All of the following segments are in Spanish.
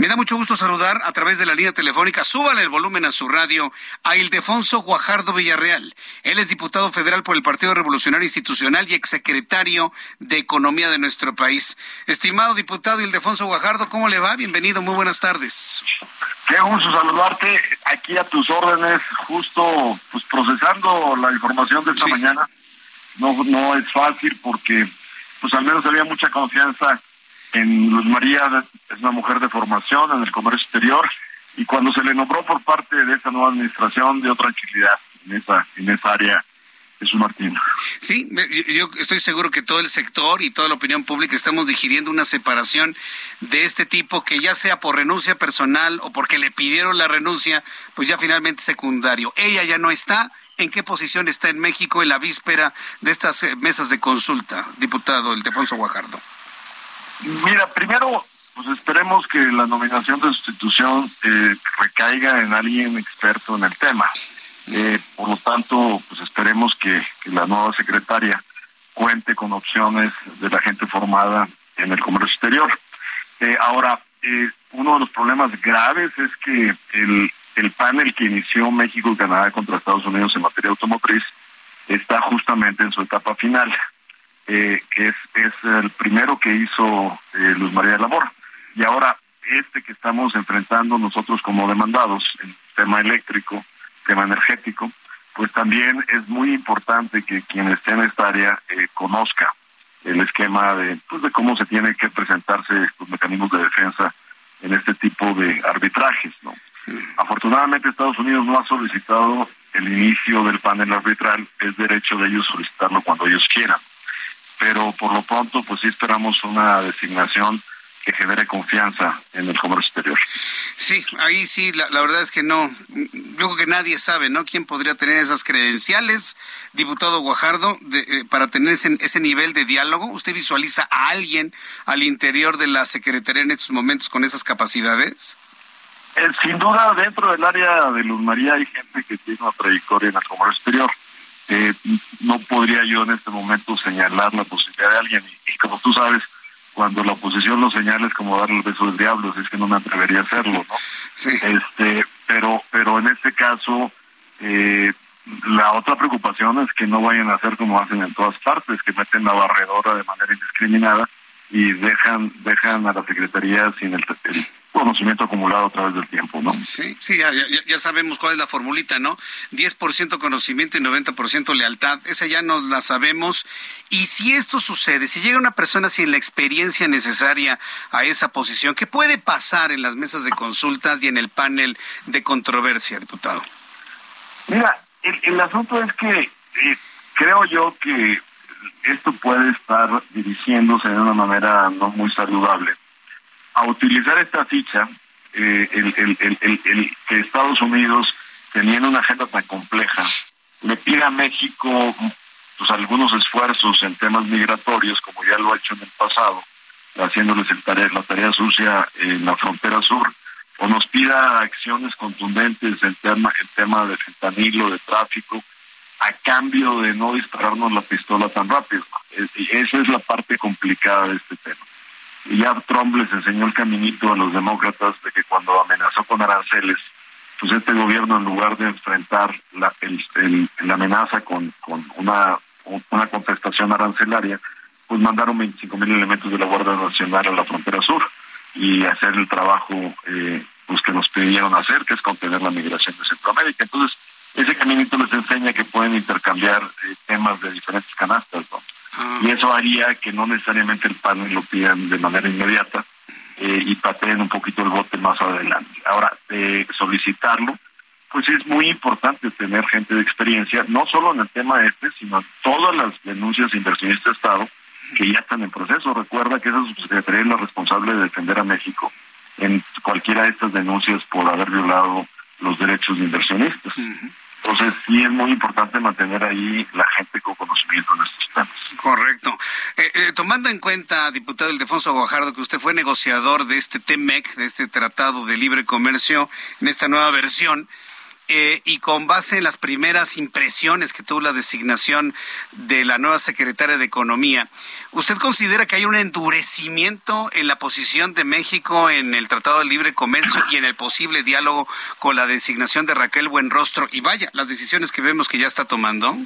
Me da mucho gusto saludar a través de la línea telefónica. Súbale el volumen a su radio a Ildefonso Guajardo Villarreal. Él es diputado federal por el Partido Revolucionario Institucional y exsecretario de Economía de nuestro país. Estimado diputado Ildefonso Guajardo, ¿cómo le va? Bienvenido, muy buenas tardes. Qué gusto saludarte aquí a tus órdenes, justo pues procesando la información de esta Sí. mañana. No, no es fácil porque pues al menos había mucha confianza en Luz María, es una mujer de formación en el comercio exterior y cuando se le nombró por parte de esta nueva administración dio tranquilidad en esa, en esa área Jesús Martín. Sí, yo estoy seguro que todo el sector y toda la opinión pública estamos digiriendo una separación de este tipo que ya sea por renuncia personal o porque le pidieron la renuncia, pues ya finalmente secundario. Ella ya no está. ¿En qué posición está en México en la víspera de estas eh, mesas de consulta, diputado Ildefonso Guajardo? Mira, primero, pues esperemos que la nominación de sustitución eh, recaiga en alguien experto en el tema. Eh, por lo tanto, pues esperemos que, que la nueva secretaria cuente con opciones de la gente formada en el comercio exterior. Eh, ahora, eh, uno de los problemas graves es que el, el panel que inició México y Canadá contra Estados Unidos en materia automotriz está justamente en su etapa final eh, que es, es el primero que hizo eh, Luz María de Labor. Y ahora, este que estamos enfrentando nosotros como demandados, el tema eléctrico, tema energético, pues también es muy importante que quien esté en esta área eh, conozca el esquema de, pues, de cómo se tienen que presentarse los mecanismos de defensa en este tipo de arbitrajes, ¿no? Afortunadamente Estados Unidos no ha solicitado el inicio del panel arbitral, es derecho de ellos solicitarlo cuando ellos quieran pero por lo pronto pues sí esperamos una designación que genere confianza en el comercio exterior. Sí, ahí sí, la, la verdad es que no, yo creo que nadie sabe, ¿no? ¿Quién podría tener esas credenciales, diputado Guajardo, de, eh, para tener ese, ese nivel de diálogo? ¿Usted visualiza a alguien al interior de la Secretaría en estos momentos con esas capacidades? Eh, sin duda dentro del área de Luz María hay gente que tiene una trayectoria en el comercio exterior. Eh, no podría yo en este momento señalar la posibilidad de alguien y, y como tú sabes, cuando la oposición lo señala es como darle el beso del diablo, así es que no me atrevería a hacerlo, ¿no? Sí. este pero pero en este caso eh, la otra preocupación es que no vayan a hacer como hacen en todas partes que meten la barredora de manera indiscriminada y dejan dejan a la secretaría sin el, el conocimiento acumulado a través del tiempo no Sí, sí, ya, ya, ya sabemos cuál es la formulita, ¿no? 10% conocimiento y 90% lealtad, esa ya nos la sabemos. Y si esto sucede, si llega una persona sin la experiencia necesaria a esa posición, ¿qué puede pasar en las mesas de consultas y en el panel de controversia, diputado? Mira, el, el asunto es que eh, creo yo que esto puede estar dirigiéndose de una manera no muy saludable a utilizar esta ficha, eh, el, que Estados Unidos, teniendo una agenda tan compleja, le pide a México pues algunos esfuerzos en temas migratorios, como ya lo ha hecho en el pasado, haciéndoles tarea, la tarea sucia en la frontera sur, o nos pida acciones contundentes en tema, en tema de fentanilo, de tráfico, a cambio de no dispararnos la pistola tan rápido. Es- esa es la parte complicada de este tema. Ya Trump les enseñó el caminito a los demócratas de que cuando amenazó con aranceles, pues este gobierno en lugar de enfrentar la, el- el- la amenaza con, con una, una contestación arancelaria, pues mandaron 25 mil elementos de la Guardia Nacional a la frontera sur y hacer el trabajo eh, pues que nos pidieron hacer, que es contener la migración de Centroamérica. Entonces, ese caminito les enseña que pueden intercambiar eh, temas de diferentes canastas, ¿no? Y eso haría que no necesariamente el panel lo pidan de manera inmediata eh, y pateen un poquito el bote más adelante. Ahora, de solicitarlo, pues es muy importante tener gente de experiencia, no solo en el tema este, sino en todas las denuncias de inversionistas de Estado, que ya están en proceso. Recuerda que esa subsecretaría es la responsable de defender a México en cualquiera de estas denuncias por haber violado los derechos de inversionistas. Entonces, sí es muy importante mantener ahí la gente con conocimiento en. Correcto. Eh, eh, tomando en cuenta, diputado Ildefonso Guajardo, que usted fue negociador de este TEMEC, de este Tratado de Libre Comercio, en esta nueva versión, eh, y con base en las primeras impresiones que tuvo la designación de la nueva secretaria de Economía, ¿usted considera que hay un endurecimiento en la posición de México en el Tratado de Libre Comercio y en el posible diálogo con la designación de Raquel Buenrostro? Y vaya, las decisiones que vemos que ya está tomando.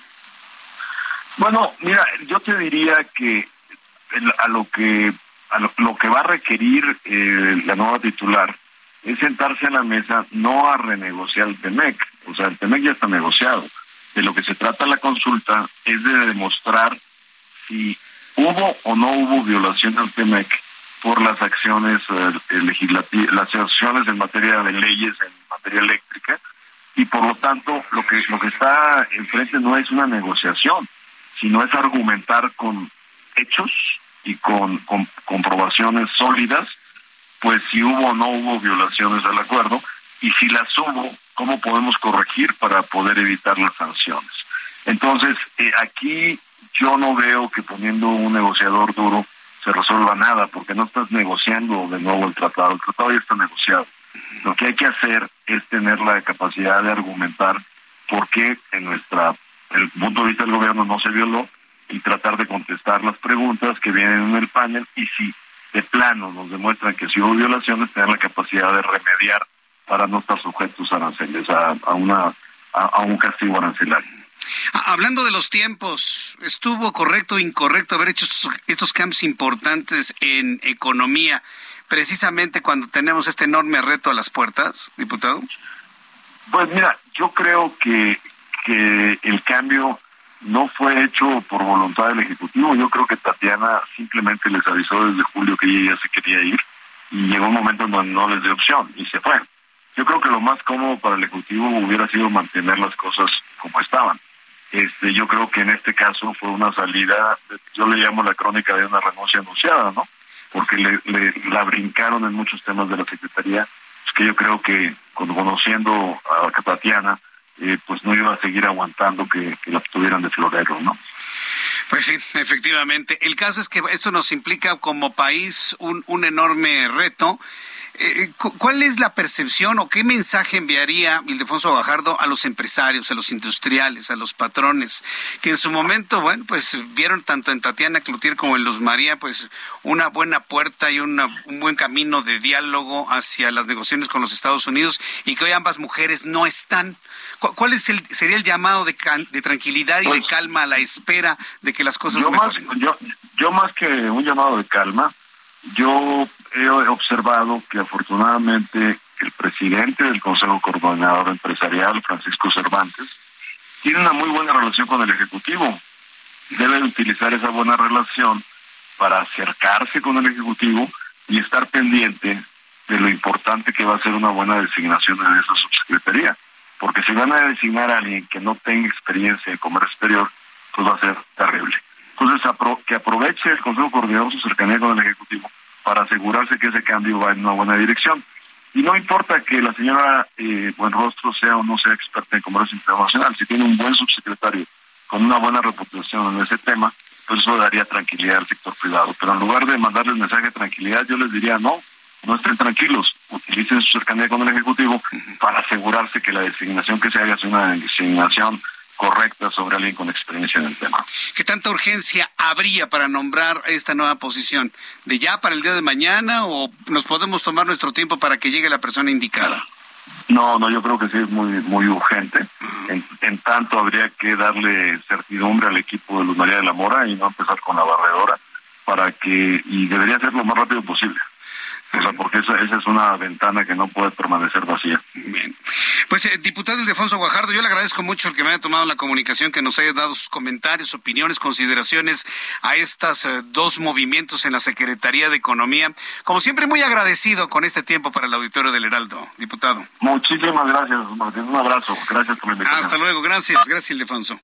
Bueno, mira, yo te diría que a lo que a lo, que va a requerir eh, la nueva titular es sentarse a la mesa no a renegociar el TEMEC, o sea, el TEMEC ya está negociado. De lo que se trata la consulta es de demostrar si hubo o no hubo violación del TEMEC por las acciones eh, legislativas, las acciones en materia de leyes, en materia eléctrica, y por lo tanto lo que lo que está enfrente no es una negociación, sino es argumentar con hechos y con comprobaciones sólidas pues si hubo o no hubo violaciones al acuerdo y si las hubo, cómo podemos corregir para poder evitar las sanciones. Entonces, eh, aquí yo no veo que poniendo un negociador duro se resuelva nada, porque no estás negociando de nuevo el tratado, el tratado ya está negociado. Lo que hay que hacer es tener la capacidad de argumentar por qué en nuestra el punto de vista del gobierno no se violó y tratar de contestar las preguntas que vienen en el panel y si de plano nos demuestran que si hubo violaciones, tener la capacidad de remediar para no estar sujetos a aranceles, a, una, a, un castigo arancelario. Hablando de los tiempos, ¿estuvo correcto o incorrecto haber hecho estos, estos, cambios importantes en economía precisamente cuando tenemos este enorme reto a las puertas, diputado? Pues mira, yo creo que, que el cambio no fue hecho por voluntad del Ejecutivo. Yo creo que Tatiana simplemente les avisó desde julio que ella ya se quería ir y llegó un momento en donde no les dio opción y se fue. Yo creo que lo más cómodo para el Ejecutivo hubiera sido mantener las cosas como estaban. Este, yo creo que en este caso fue una salida, yo le llamo la crónica de una renuncia anunciada, ¿no? Porque le, la brincaron en muchos temas de la Secretaría, es que yo creo que conociendo a Tatiana, eh, pues no iba a seguir aguantando que, la tuvieran de florero, ¿no? Pues sí, efectivamente. El caso es que esto nos implica como país un, un enorme reto eh, ¿Cuál es la percepción o qué mensaje enviaría Ildefonso Bajardo a los empresarios, a los industriales, a los patrones, que en su momento, bueno, pues vieron tanto en Tatiana Cloutier como en Luz María, pues una buena puerta y un buen camino de diálogo hacia las negociaciones con los Estados Unidos y que hoy ambas mujeres no están? ¿Cuál es el, sería el llamado de, de tranquilidad y de pues calma a la espera de que las cosas mejoren? yo, yo más que un llamado de calma, yo he observado que afortunadamente el presidente del Consejo Coordinador Empresarial, Francisco Cervantes, tiene una muy buena relación con el Ejecutivo. Debe utilizar esa buena relación para acercarse con el Ejecutivo y estar pendiente de lo importante que va a ser una buena designación en esa subsecretaría. Porque si van a designar a alguien que no tenga experiencia en comercio exterior, pues va a ser terrible. Entonces, que aproveche el Consejo Coordinador su cercanía con el Ejecutivo para asegurarse que ese cambio va en una buena dirección. Y no importa que la señora eh, Buenrostro sea o no sea experta en comercio internacional, si tiene un buen subsecretario con una buena reputación en ese tema, pues eso daría tranquilidad al sector privado. Pero en lugar de mandarles mensaje de tranquilidad, yo les diría no, no estén tranquilos, utilicen su cercanía con el Ejecutivo para asegurarse que la designación que se haga es una designación correcta sobre alguien con experiencia en el tema. ¿Qué tanta urgencia habría para nombrar esta nueva posición? ¿De ya para el día de mañana o nos podemos tomar nuestro tiempo para que llegue la persona indicada? No, no, yo creo que sí es muy muy urgente. en, tanto habría que darle certidumbre al equipo de Luz María de la Mora y no empezar con la barredora para que y debería ser lo más rápido posible. O sea, porque esa, esa es una ventana que no puede permanecer vacía. Bien. Pues, eh, diputado Ildefonso Guajardo, yo le agradezco mucho el que me haya tomado la comunicación, que nos haya dado sus comentarios, opiniones, consideraciones a estos eh, dos movimientos en la Secretaría de Economía. Como siempre, muy agradecido con este tiempo para el auditorio del Heraldo, diputado. Muchísimas gracias, Martín. Un abrazo. Gracias por la invitación. Hasta luego. Gracias. Gracias, Ildefonso.